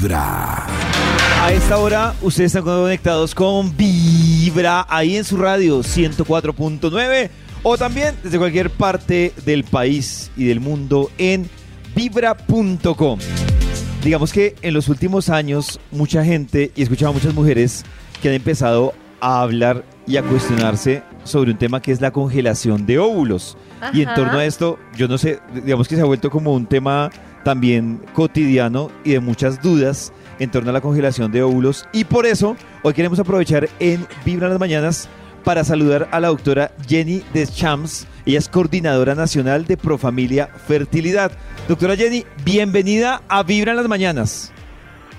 Vibra. A esta hora ustedes están conectados con Vibra ahí en su radio 104.9 o también desde cualquier parte del país y del mundo en vibra.com. Digamos que en los últimos años mucha gente y he escuchado a muchas mujeres que han empezado a hablar y a cuestionarse sobre un tema que es la congelación de óvulos. Y en torno a esto, yo no sé, digamos que se ha vuelto como un tema también cotidiano y de muchas dudas en torno a la congelación de óvulos. Y por eso, hoy queremos aprovechar en Vibra en las Mañanas para saludar a la doctora Jenny Deschamps. Ella es coordinadora nacional de Profamilia Fertilidad. Doctora Jenny, bienvenida a Vibra en las Mañanas.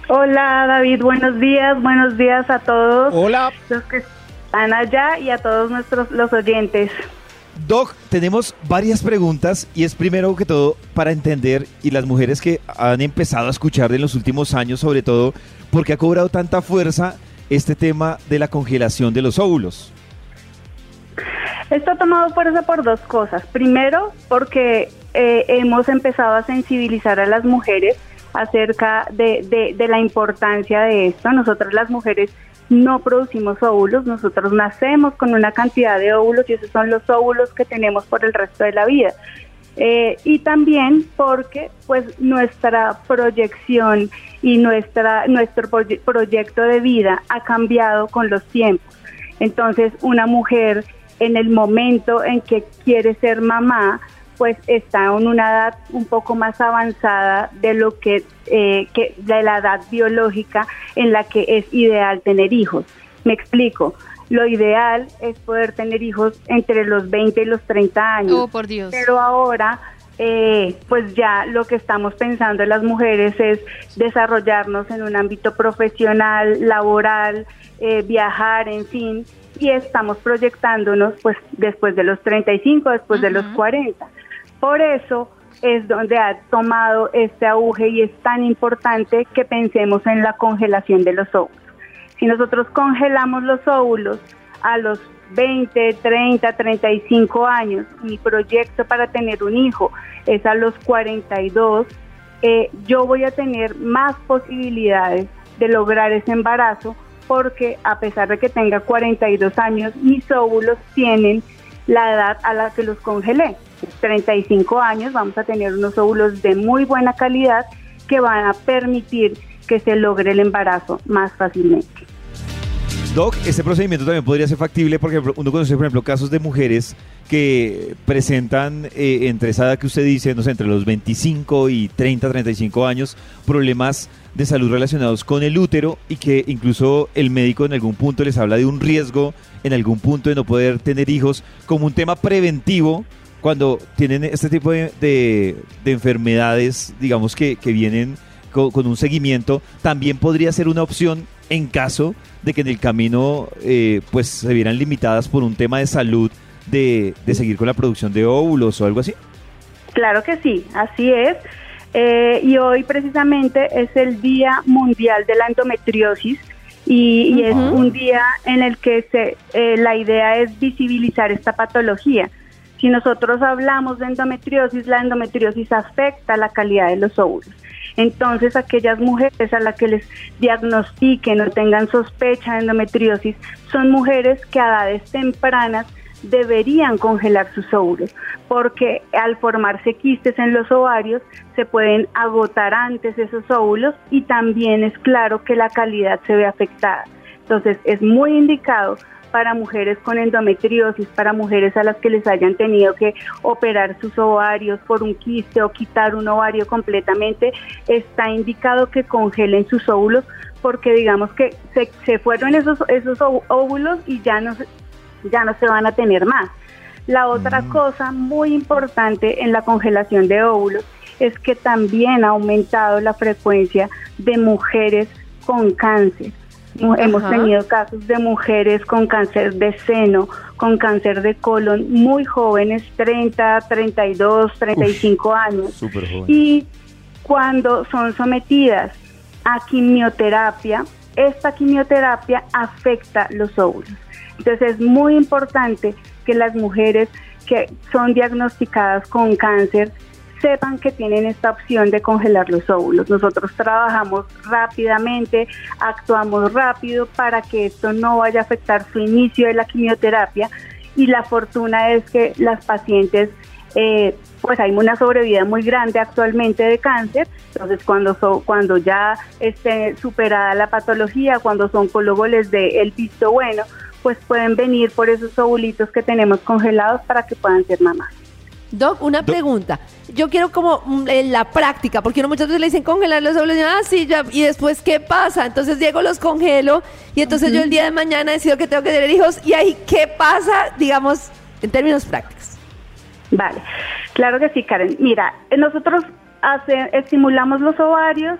Hola David, buenos días, buenos días a todos Hola. los que están allá y a todos nuestros los oyentes. Doc, tenemos varias preguntas y es primero que todo para entender y las mujeres que han empezado a escuchar en los últimos años sobre todo, ¿por qué ha cobrado tanta fuerza este tema de la congelación de los óvulos? Esto ha tomado fuerza por dos cosas. Primero, porque eh, hemos empezado a sensibilizar a las mujeres acerca de, de- de la importancia de esto. Nosotras las mujeres no producimos óvulos, nosotros nacemos con una cantidad de óvulos y esos son los óvulos que tenemos por el resto de la vida. Eh, y también porque pues nuestra proyección y nuestra nuestro proye- proyecto de vida ha cambiado con los tiempos. Entonces, una mujer en el momento en que quiere ser mamá, pues está en una edad un poco más avanzada de lo que, eh, que de la edad biológica en la que es ideal tener hijos. Me explico. Lo ideal es poder tener hijos entre los 20 y los 30 años. Oh, por Dios. Pero ahora, eh, pues ya lo que estamos pensando las mujeres es desarrollarnos en un ámbito profesional, laboral, eh, viajar, en fin, y estamos proyectándonos pues después de los 35, después de los Ujú. 40. Por eso es donde ha tomado este auge y es tan importante que pensemos en la congelación de los óvulos. Si nosotros congelamos los óvulos a los 20, 30, 35 años, mi proyecto para tener un hijo es a los 42, eh, yo voy a tener más posibilidades de lograr ese embarazo porque a pesar de que tenga 42 años, mis óvulos tienen la edad a la que los congelé. 35 años, vamos a tener unos óvulos de muy buena calidad que van a permitir que se logre el embarazo más fácilmente. Doc, este procedimiento también podría ser factible porque uno conoce, por ejemplo, casos de mujeres que presentan eh, entre esa edad que usted dice, no sé, entre los 25 y 30, 35 años, problemas de salud relacionados con el útero y que incluso el médico en algún punto les habla de un riesgo, en algún punto de no poder tener hijos, como un tema preventivo cuando tienen este tipo de, de- de enfermedades, digamos que, que vienen co- con, un seguimiento, también podría ser una opción en caso de que en el camino eh, pues se vieran limitadas por un tema de salud de, de seguir con la producción de óvulos o algo así. Claro que sí, así es. Eh, y hoy precisamente es el Día Mundial de la Endometriosis y, y es un día en el que se, eh, la idea es visibilizar esta patología. Si nosotros hablamos de endometriosis, la endometriosis afecta la calidad de los óvulos. Entonces, aquellas mujeres a las que les diagnostiquen o tengan sospecha de endometriosis son mujeres que a edades tempranas deberían congelar sus óvulos, porque al formarse quistes en los ovarios se pueden agotar antes esos óvulos y también es claro que la calidad se ve afectada. Entonces es muy indicado para mujeres con endometriosis, para mujeres a las que les hayan tenido que operar sus ovarios por un quiste o quitar un ovario completamente, está indicado que congelen sus óvulos porque digamos que se, fueron esos, esos óvulos y ya no, ya no se van a tener más. La otra cosa muy importante en la congelación de óvulos es que también ha aumentado la frecuencia de mujeres con cáncer. Hemos Ajá. tenido casos de mujeres con cáncer de seno, con cáncer de colon, muy jóvenes, 30, 32, 35 años. Súper joven. Y cuando son sometidas a quimioterapia, esta quimioterapia afecta los óvulos. Entonces es muy importante que las mujeres que son diagnosticadas con cáncer sepan que tienen esta opción de congelar los óvulos. Nosotros trabajamos rápidamente, actuamos rápido para que esto no vaya a afectar su inicio de la quimioterapia y la fortuna es que las pacientes eh, pues hay una sobrevida muy grande actualmente de cáncer, entonces cuando, cuando ya esté superada la patología, cuando su oncólogo les dé el visto bueno, pues pueden venir por esos ovulitos que tenemos congelados para que puedan ser mamás. Doc, una pregunta. Yo quiero como mm, en la práctica, porque uno muchas veces le dicen congelar los óvulos, y, ah, sí, ya, y después, ¿qué pasa? Entonces llego, los congelo, y entonces yo el día de mañana decido que tengo que tener hijos, y ahí, ¿qué pasa, digamos, en términos prácticos? Vale, claro que sí, Karen. Mira, nosotros hace, estimulamos los ovarios,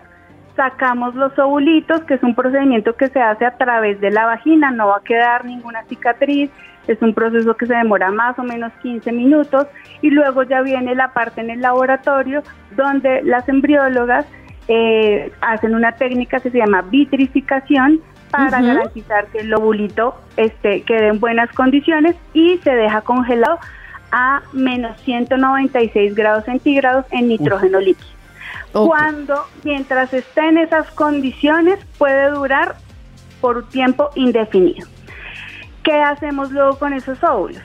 sacamos los ovulitos, que es un procedimiento que se hace a través de la vagina, no va a quedar ninguna cicatriz, es un proceso que se demora más o menos 15 minutos y luego ya viene la parte en el laboratorio donde las embriólogas eh, hacen una técnica que se llama vitrificación para garantizar que el ovulito este, quede en buenas condiciones y se deja congelado a menos 196 grados centígrados en nitrógeno líquido. Cuando, mientras esté en esas condiciones, puede durar por tiempo indefinido. ¿Qué hacemos luego con esos óvulos?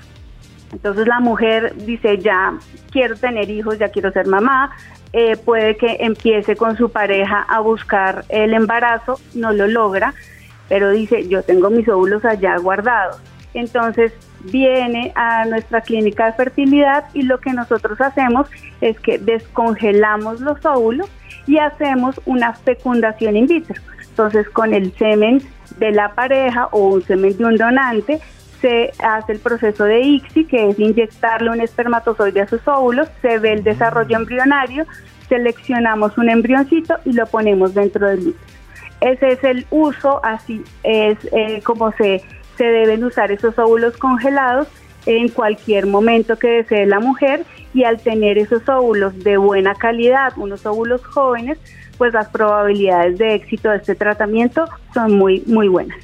Entonces la mujer dice, ya quiero tener hijos, ya quiero ser mamá, eh, puede que empiece con su pareja a buscar el embarazo, no lo logra, pero dice, yo tengo mis óvulos allá guardados. Entonces viene a nuestra clínica de fertilidad y lo que nosotros hacemos es que descongelamos los óvulos y hacemos una fecundación in vitro. Entonces con el semen de la pareja o un semen de un donante se hace el proceso de ICSI, que es inyectarle un espermatozoide a sus óvulos, se ve el desarrollo embrionario, seleccionamos un embrioncito y lo ponemos dentro del útero. Ese es el uso, así es eh, como se se deben usar esos óvulos congelados en cualquier momento que desee la mujer y al tener esos óvulos de buena calidad, unos óvulos jóvenes, pues las probabilidades de éxito de este tratamiento son muy, muy buenas.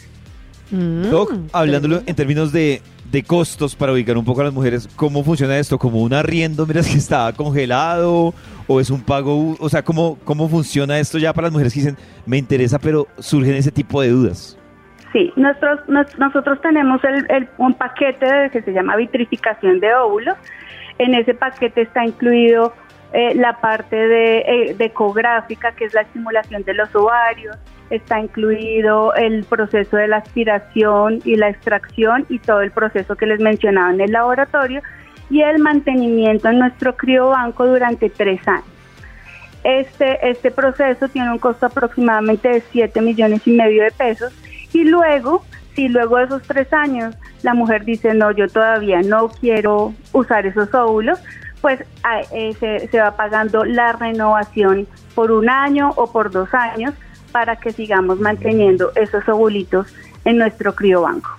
Mm, Doc, hablándolo en términos de, de, costos para ubicar un poco a las mujeres, ¿cómo funciona esto? ¿Como un arriendo, miras que está congelado? ¿O es un pago? O sea, ¿cómo, ¿cómo funciona esto ya para las mujeres que dicen, me interesa, pero surgen ese tipo de dudas? Sí, nosotros, nosotros tenemos el, un paquete que se llama vitrificación de óvulos. En ese paquete está incluido eh, la parte de, eh, ecográfica, que es la estimulación de los ovarios, está incluido el proceso de la aspiración y la extracción y todo el proceso que les mencionaba en el laboratorio y el mantenimiento en nuestro criobanco durante tres años. Este, este proceso tiene un costo aproximadamente de 7 millones y medio de pesos y luego, si luego de esos tres años la mujer dice, no, yo todavía no quiero usar esos óvulos, pues eh, se, se va pagando la renovación por un año o por dos años para que sigamos manteniendo esos ovulitos en nuestro criobanco.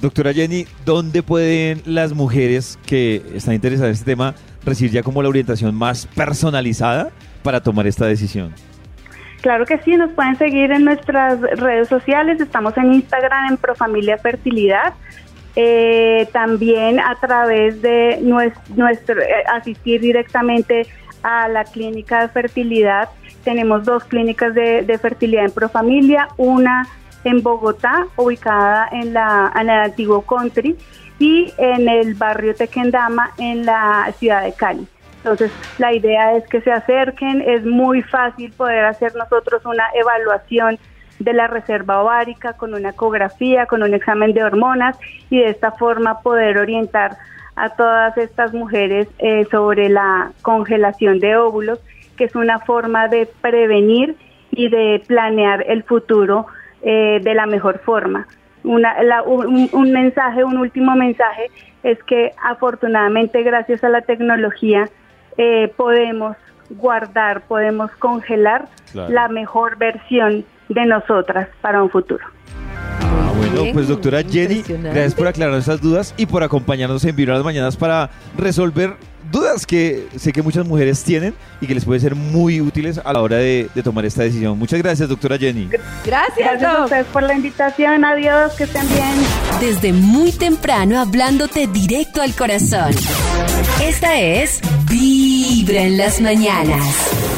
Doctora Jenny, ¿dónde pueden las mujeres que están interesadas en este tema recibir ya como la orientación más personalizada para tomar esta decisión? Claro que sí, nos pueden seguir en nuestras redes sociales, estamos en Instagram en Profamilia Fertilidad, eh, también a través de nuestro, eh, asistir directamente a la clínica de fertilidad. Tenemos dos clínicas de, fertilidad en Profamilia, una en Bogotá, ubicada en, la, en el antiguo country, y en el barrio Tequendama, en la ciudad de Cali. Entonces, la idea es que se acerquen, es muy fácil poder hacer nosotros una evaluación de la reserva ovárica con una ecografía, con un examen de hormonas y de esta forma poder orientar a todas estas mujeres eh, sobre la congelación de óvulos, que es una forma de prevenir y de planear el futuro eh, de la mejor forma. Una, un mensaje, un último mensaje es que afortunadamente gracias a la tecnología eh, podemos guardar, podemos congelar la mejor versión de nosotras para un futuro. Ah, bueno, pues doctora Jenny, gracias por aclarar esas dudas y por acompañarnos en Vibra las Mañanas para resolver dudas que sé que muchas mujeres tienen y que les puede ser muy útiles a la hora de, tomar esta decisión. Muchas gracias, doctora Jenny. Gracias, gracias a ustedes por la invitación. Adiós, que estén bien. Desde muy temprano hablándote directo al corazón. Esta es Vibra. Vibra en las mañanas.